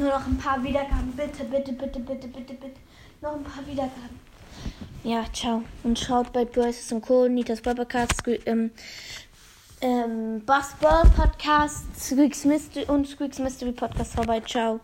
Nur noch ein paar Wiedergaben. Bitte, bitte, bitte, bitte, bitte, bitte. Noch ein paar Wiedergaben. Ja, ciao. Und schaut bei Boys und Co., Nitas Podcast, ähm, ähm, Basketball Podcast, Squeaks Mystery und Squeaks Mystery Podcast vorbei. Ciao.